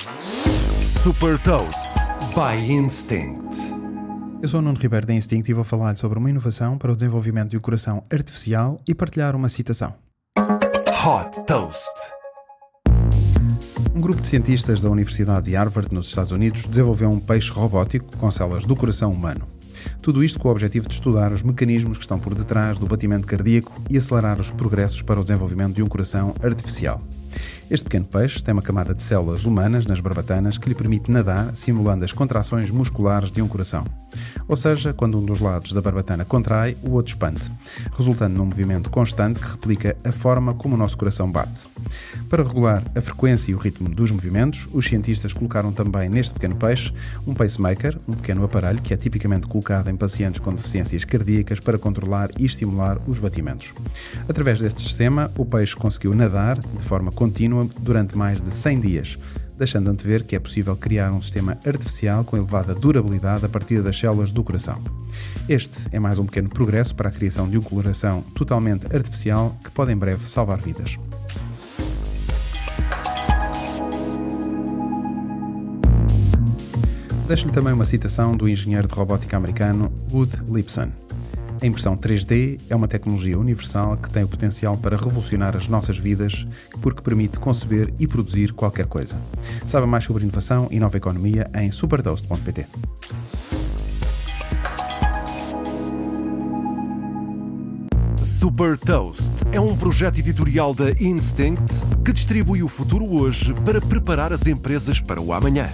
Super Toast by Instinct. Eu sou o Nuno Ribeiro da Instinct e vou falar sobre uma inovação para o desenvolvimento de um coração artificial e partilhar uma citação. Hot Toast. Um grupo de cientistas da Universidade de Harvard, nos Estados Unidos, desenvolveu um peixe robótico com células do coração humano. Tudo isto com o objetivo de estudar os mecanismos que estão por detrás do batimento cardíaco e acelerar os progressos para o desenvolvimento de um coração artificial. Este pequeno peixe tem uma camada de células humanas nas barbatanas que lhe permite nadar simulando as contrações musculares de um coração. Ou seja, quando um dos lados da barbatana contrai, o outro expande, resultando num movimento constante que replica a forma como o nosso coração bate. Para regular a frequência e o ritmo dos movimentos, os cientistas colocaram também neste pequeno peixe um pacemaker, um pequeno aparelho que é tipicamente colocado em pacientes com deficiências cardíacas para controlar e estimular os batimentos. Através deste sistema, o peixe conseguiu nadar de forma contínua durante mais de 100 dias, deixando ver que é possível criar um sistema artificial com elevada durabilidade a partir das células do coração. Este é mais um pequeno progresso para a criação de um coração totalmente artificial que pode em breve salvar vidas. Deixo-lhe também uma citação do engenheiro de robótica americano Wood Lipson. A impressão 3D é uma tecnologia universal que tem o potencial para revolucionar as nossas vidas porque permite conceber e produzir qualquer coisa. Saiba mais sobre inovação e nova economia em supertoast.pt. Super Toast é um projeto editorial da Instinct que distribui o futuro hoje para preparar as empresas para o amanhã.